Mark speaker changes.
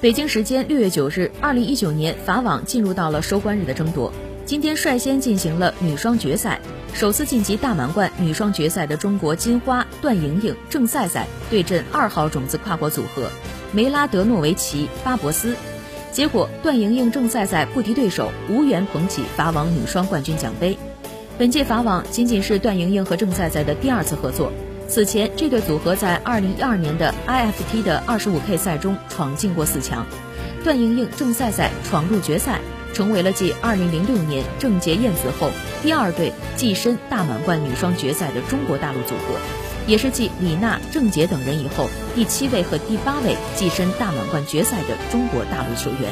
Speaker 1: 北京时间六月九日，二零一九年法网进入到了收官日的争夺。今天率先进行了女双决赛，首次晋级大满贯女双决赛的中国金花段莹莹、郑赛赛对阵二号种子跨国组合梅拉德诺维奇、巴博斯。结果，段莹莹、郑赛赛不敌对手，无缘捧起法网女双冠军奖杯。本届法网仅仅是段莹莹和郑赛赛的第二次合作。此前，这对组合在二零一二年的 IFT 的二十五 K 赛中闯进过四强。段莹莹、郑赛赛闯入决赛，成为了继二零零六年郑洁燕子后第二对跻身大满贯女双决赛的中国大陆组合，也是继李娜、郑洁等人以后第七位和第八位跻身大满贯决赛的中国大陆球员。